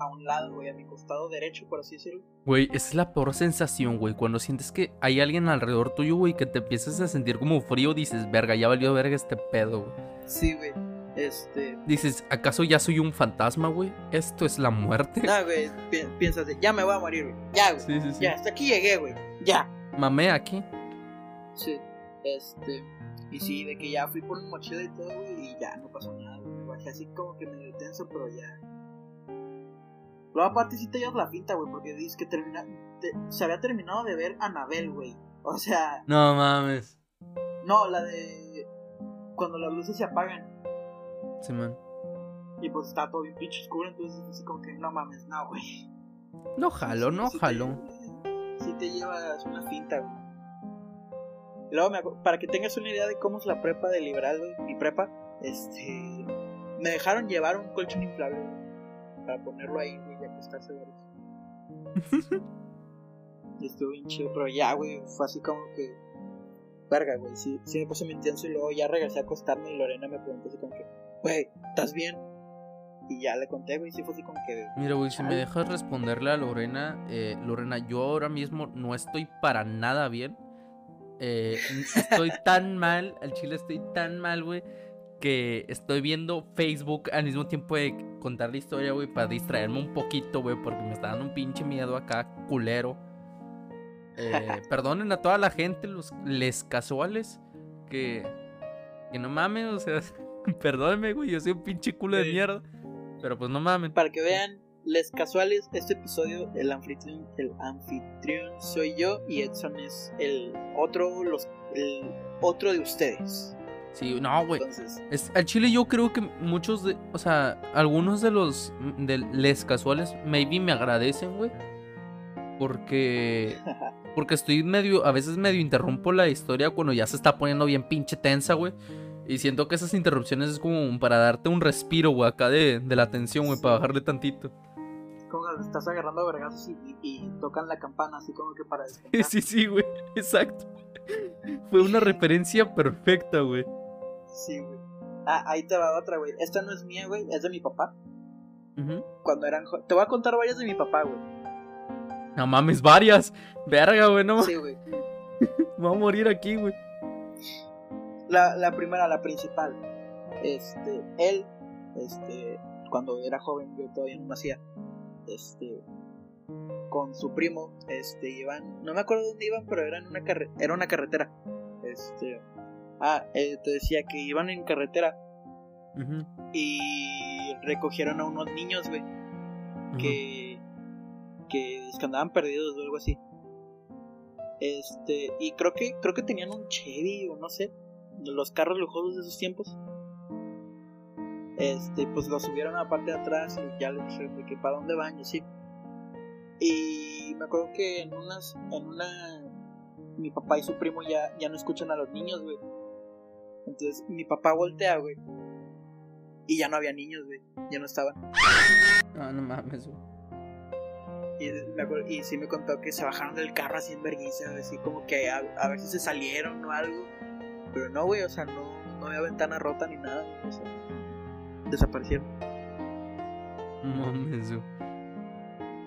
A un lado, güey, a mi costado derecho, por así decirlo. Güey, esa es la peor sensación, güey. Cuando sientes que hay alguien alrededor tuyo, güey, que te empiezas a sentir como frío, dices, verga, ya valió verga este pedo, güey. Sí, güey. Este. Dices, ¿acaso ya soy un fantasma, güey? ¿Esto es la muerte? Nada, güey. pi- piensas de, ya me voy a morir, güey. Ya, güey. Sí, sí, sí. Ya, hasta aquí llegué, güey. Ya. Mamé aquí. Sí. Este. Y sí, de que ya fui por un mochila y todo, güey. Y ya no pasó nada, güey. Bajé así como que medio tenso, pero ya. Luego, aparte, sí te llevas la pinta, güey. Porque dices que termina, te- se había terminado de ver Anabel, güey. O sea, No mames. no, la de. Cuando las luces se apagan. Sí, man. Y pues está todo bien pinche oscuro. Entonces, así como que no mames, no, güey. No jalo, no Sí jalo. Sí te llevas una finta, güey. Y luego, me para que tengas una idea de cómo es la prepa de liberal, güey, mi prepa, este... Me dejaron llevar un colchón inflable, güey, para ponerlo ahí, güey, y acostarse varios. y estuvo bien chido, pero ya, güey, fue así como que... Verga, güey, sí, sí me puse muy intenso y luego ya regresé a acostarme y Lorena me preguntó así como que... Güey, ¿estás bien? Y ya le conté, güey, sí fue así como que... Mira, güey, si me dejas responderle a Lorena, eh, Lorena, yo ahora mismo no estoy para nada bien. Eh, estoy tan mal, al chile estoy tan mal, güey, que estoy viendo Facebook al mismo tiempo de contar la historia, güey, para distraerme un poquito, güey, porque me está dando un pinche miedo acá, culero. Eh, perdonen a toda la gente, los les casuales, que, que no mamen, o sea, perdónenme, güey, yo soy un pinche culo de mierda. Pero pues no mamen. Para que vean, les casuales, este episodio, el anfitrión, el anfitrión soy yo y Edson es el otro, los, el otro de ustedes. Sí, no, güey. Entonces, al chile yo creo que muchos de, o sea, algunos de los de les casuales maybe me agradecen, güey. Porque porque estoy medio a veces medio interrumpo la historia cuando ya se está poniendo bien pinche tensa, güey. Y siento que esas interrupciones es como para darte un respiro, güey, acá de, de la tensión, güey, para bajarle tantito. como que estás agarrando vergazos y tocan la campana así como que para descansar. Sí, sí, güey, exacto. Fue una referencia perfecta, güey. Sí, güey. Ah, ahí te va otra, güey. Esta no es mía, güey, es de mi papá. Ujú. Cuando eran Te voy a contar varias de mi papá, güey. No mames, varias. Verga, güey, no Sí, güey. me voy a morir aquí, güey. La, la primera, la principal. Este, él, este, cuando era joven, yo todavía no nacía, este, con su primo, este, iban, no me acuerdo dónde iban, pero era en una carre era una carretera. Este, ah, eh, te decía que iban en carretera y recogieron a unos niños, güey, que, que, que andaban perdidos o algo así. Este, y creo que, creo que tenían un Chevy o no sé, los carros lujosos de esos tiempos. Este, pues lo subieron a la parte de atrás y ya les dijeron de que para dónde van y así. Y me acuerdo que en unas, en una, mi papá y su primo ya, ya no escuchan a los niños, güey. Entonces mi papá voltea, güey. Y ya no había niños, güey. Ya no estaban. Ah, no mames, güey. Y, me acuerdo, y sí me contó que se bajaron del carro así en vergüenza, así como que a, a ver si se salieron o algo. Pero no, güey, o sea, no, no había ventana rota ni nada. O sea, desaparecieron. No mames, güey.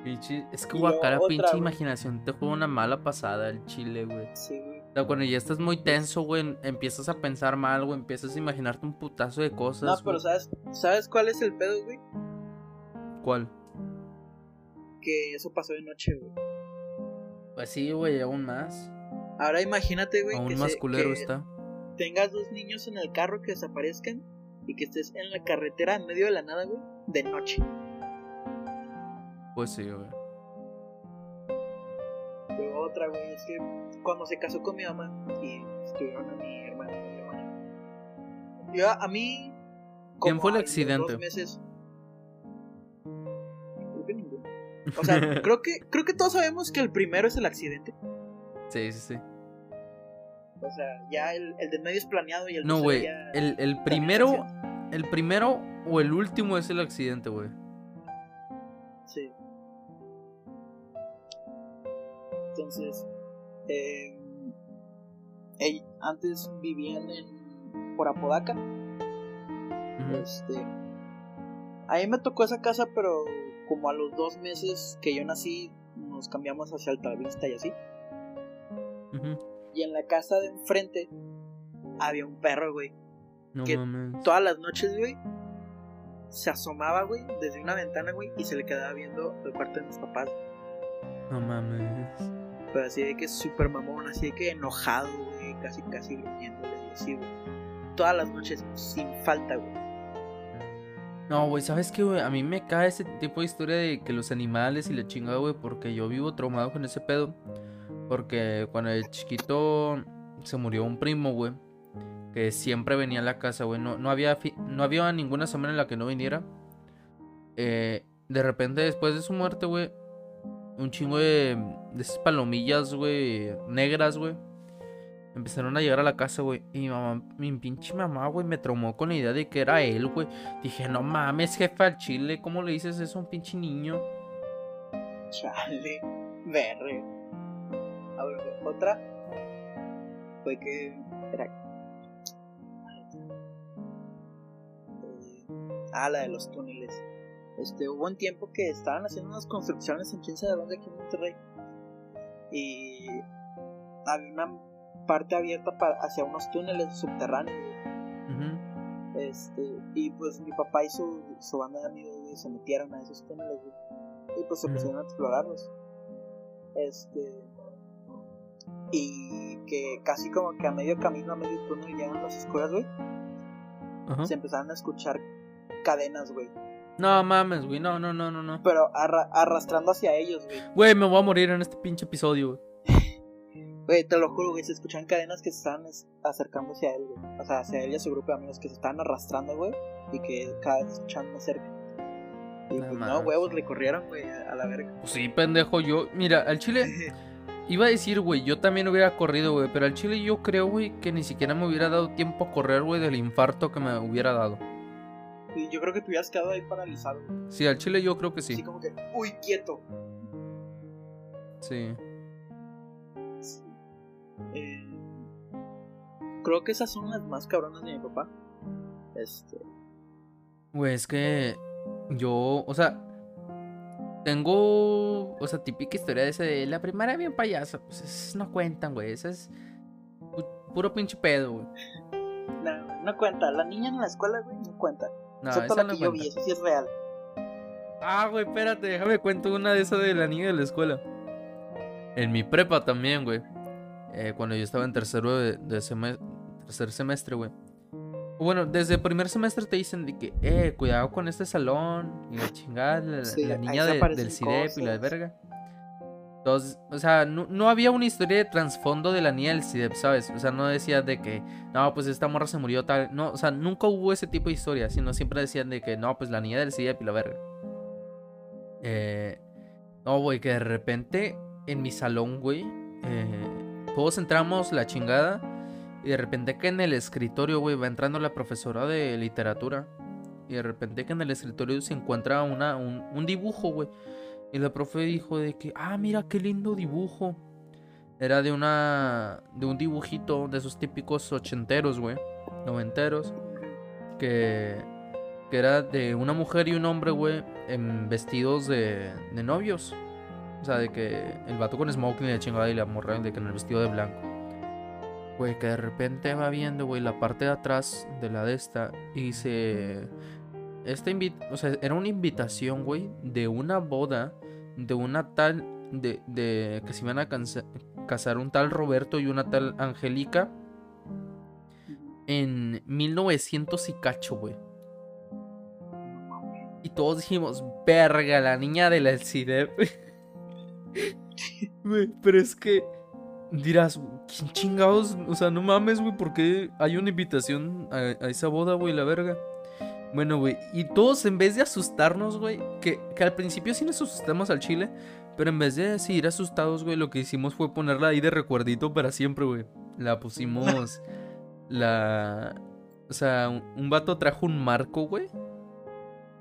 Pinche- Es que otra, pinche imaginación te juega una mala pasada el chile, güey. Sí, güey. Sea, cuando ya estás muy tenso, güey, empiezas a pensar mal, güey, empiezas a imaginarte un putazo de cosas. No, pero güey. ¿sabes, ¿sabes cuál es el pedo, güey? ¿Cuál? Que eso pasó de noche, güey. Pues sí, güey, aún más. Ahora imagínate, güey, aún que, más se- culero que está. tengas dos niños en el carro que desaparezcan y que estés en la carretera en medio de la nada, güey, de noche. Pues sí, güey. Otra, güey, es que cuando se casó con mi mamá y estuvieron a mi hermano y a mi hermana. Yo, a mí. ¿Quién fue el accidente? Dos meses. Creo que ninguno. O sea, creo que, creo que todos sabemos que el primero es el accidente. Sí, sí, sí. O sea, ya el, el del medio es planeado y el No, güey. El, el primero. El primero o el último es el accidente, güey. Entonces, eh, antes vivían en por Apodaca. Este, a mí me tocó esa casa, pero como a los dos meses que yo nací, nos cambiamos hacia Altavista y así. Ujú. Y en la casa de enfrente había un perro, güey. No Que mames. Todas las noches, güey, se asomaba, güey, desde una ventana, güey, y se le quedaba viendo el cuarto de mis papás. No mames. Pero así de que súper mamón, así de que enojado, güey, casi, casi gruñéndole y así, güey. Todas las noches, sin falta, güey. No, güey, ¿sabes qué, güey? A mí me cae ese tipo de historia de que los animales y la chingada, güey, porque yo vivo traumado con ese pedo. Porque cuando el chiquito se murió un primo, güey, que siempre venía a la casa, güey, no, no, había, no había ninguna semana en la que no viniera. Eh, de repente, después de su muerte, güey, un chingo de, de esas palomillas, güey, negras, güey. Empezaron a llegar a la casa, güey. Y mi mamá, mi pinche mamá, güey, me traumó con la idea de que era él, güey. Dije, no mames, jefa al chile, ¿cómo le dices eso a un pinche niño? Chale, verre. A ver, otra fue que era. Ah, la de los túneles. Este, hubo un tiempo que estaban haciendo unas construcciones en quién sabe dónde aquí en Monterrey. Y había una parte abierta para, hacia unos túneles subterráneos. Este, y pues mi papá y su, su banda de amigos se metieron a esos túneles y pues se pusieron a explorarlos. Este, y que casi como que a medio camino, a medio túnel llegan las escuelas, güey, se empezaron a escuchar cadenas, güey, No mames, güey, no, no, no, no, no. pero arra- arrastrando hacia ellos, güey. Güey, me voy a morir en este pinche episodio, güey. Güey, te lo juro, güey, se escuchan cadenas que se estaban es- acercando hacia él, güey. O sea, hacia él y a su grupo de amigos que se estaban arrastrando, güey, y que cada vez se escuchaban más cerca. Y No pues no, huevos, le corrieron, güey, a a la verga. Pues sí, pendejo, yo. Mira, al chile. Iba a decir, güey, yo también hubiera corrido, güey. Pero al chile yo creo, güey, que ni siquiera me hubiera dado tiempo a correr, güey, del infarto que me hubiera dado. Y yo creo que te hubieras quedado ahí paralizado. Sí, al chile yo creo que Así sí. como que, uy, quieto. Sí. Sí. Eh, creo que esas son las más cabronas de mi papá. Este. Güey, es que yo, o sea, tengo, o sea, típica historia de ese de la primaria bien payaso. Pues esas no cuentan, güey. Eso es pu- puro pinche pedo, güey. No, no cuenta. La niña en la escuela, güey, no cuenta. No, Excepto esa la no que yo vi, eso sí es real. Ah, güey, espérate, déjame cuento una de esas de la niña de la escuela. En mi prepa también, güey. Eh, cuando yo estaba en tercero de, de tercer semestre, güey. Bueno, desde el primer semestre te dicen de que, eh, cuidado con este salón. Y la chingada, la, Sí, la ahí niña de- del CIDEP y la cosas. verga. Entonces, o sea, no, había una historia de trasfondo de la niña del CIDEP, ¿sabes? O sea, no decía de que, no, pues esta morra se murió tal. No, o sea, nunca hubo ese tipo de historia, sino siempre decían de que, no, pues la niña del CIDEP y la verga. Eh, no, güey, que de repente en mi salón, güey, eh, todos entramos la chingada. Y de repente que en el escritorio, güey, va entrando la profesora de literatura. Y de repente que en el escritorio se encuentra una, un, un dibujo, güey. Y la profe dijo de que, ah, mira qué lindo dibujo. Era de una. de un dibujito de esos típicos ochenteros, güey. Noventeros. Que. que era de una mujer y un hombre, güey. En vestidos de. de novios. O sea, de que el vato con smoking y la chingada y la morra de que en el vestido de blanco. Güey, que de repente va viendo, güey, la parte de atrás de la de esta. Y dice. Esta invi- o sea, era una invitación, güey, de una boda de una tal. De, de que se iban a casar un tal Roberto y una tal Angélica en 1900 y cacho, güey. Y todos dijimos, verga, la niña de la CIDEP. Güey, pero es que dirás, ¿quién chingados? O sea, no mames, güey, ¿por qué hay una invitación a, a esa boda, güey, la verga? Bueno, güey, y todos en vez de asustarnos, güey, que, que al principio sí nos asustamos al chile, pero en vez de seguir asustados, güey, lo que hicimos fue ponerla ahí de recuerdito para siempre, güey. La pusimos, la... O sea, un, un vato trajo un marco, güey.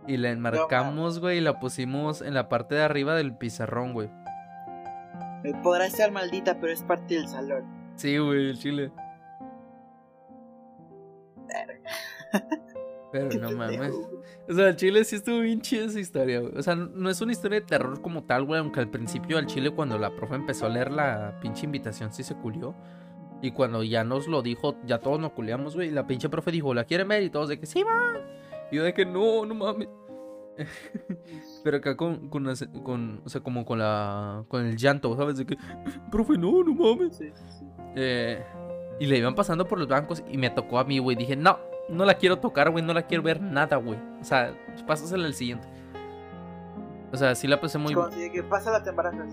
Y la enmarcamos, güey, y la pusimos en la parte de arriba del pizarrón, güey. Eh, Podrá ser maldita, pero es parte del salón. Sí, güey, el chile. Pero no mames. O sea, el chile sí estuvo bien chida esa historia, güey. O sea, no es una historia de terror como tal, güey. Aunque al principio al chile, cuando la profe empezó a leer la pinche invitación, sí se culió. Y cuando ya nos lo dijo, ya todos nos culiamos, güey. Y la pinche profe dijo, ¿la quieren ver? Y todos de que sí, va. Y yo de que no, no mames. Pero acá con, con, o sea, como con la, con el llanto, ¿sabes? De que, profe, no, no mames. Sí, sí, sí. Eh, y le iban pasando por los bancos y me tocó a mí, güey. Dije, no, no la quiero tocar, güey. No la quiero ver nada, güey. O sea, pásasela al siguiente. O sea, sí la pasé muy como si que pasa la te embarazas.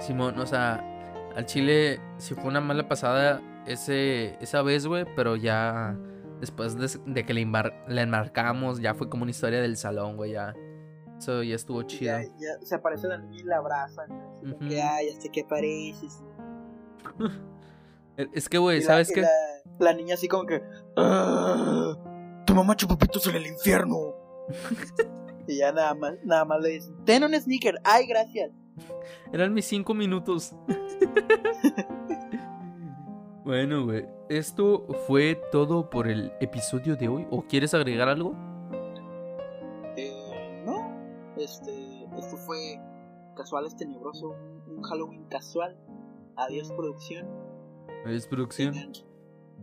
Simón, o sea, al chile sí fue una mala pasada ese, esa vez, güey. Pero ya después de, de que le, embar- le enmarcamos, ya fue como una historia del salón, güey. Ya. Eso ya estuvo chido. Ya, ya se aparece la niña y la abrazan. así como Ujú. que, ay, hasta que pareces. Eh, Es que, güey, ¿sabes qué? La, la niña así como que. "Ah, tu mamá chupapitos en el infierno. y ya nada más, nada más le dicen: Ten un sneaker. Ay, gracias. Eran mis cinco minutos. bueno, güey. Esto fue todo por el episodio de hoy. ¿O quieres agregar algo? Eh, no. Este. Esto fue Casuales Tenebroso. Un, un Halloween casual. Adiós, producción. Es producción. Tengan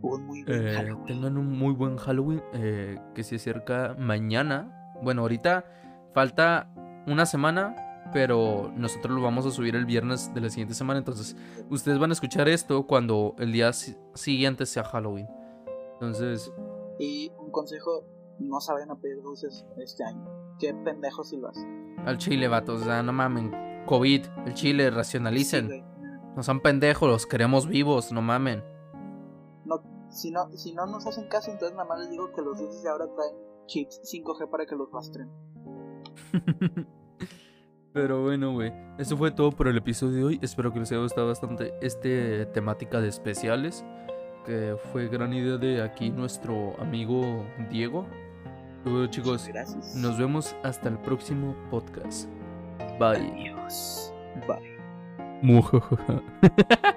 un muy buen Eh, Halloween. tengan un muy buen Halloween eh, que se acerca mañana. Bueno, ahorita falta una semana, pero nosotros lo vamos a subir el viernes de la siguiente semana. Entonces, ustedes van a escuchar esto cuando el día si- siguiente sea Halloween. Entonces, Y un consejo: no saben a pedir dulces este año. Qué pendejos hacen. al chile, vatos, o sea, no mamen. COVID, el chile, racionalicen. Sí. No son pendejos, los queremos vivos, no mamen. no, si no, si no nos hacen caso, entonces nada más les digo que los de ahora traen chips 5G para que los rastren. Pero bueno, güey. Eso fue todo por el episodio de hoy. Espero que les haya gustado bastante este temática de especiales. Que fue gran idea de aquí nuestro amigo Diego. Y bueno, chicos, Gracias. nos vemos hasta el próximo podcast. Bye. Adiós. Bye. 木呵呵呵。呵呵呵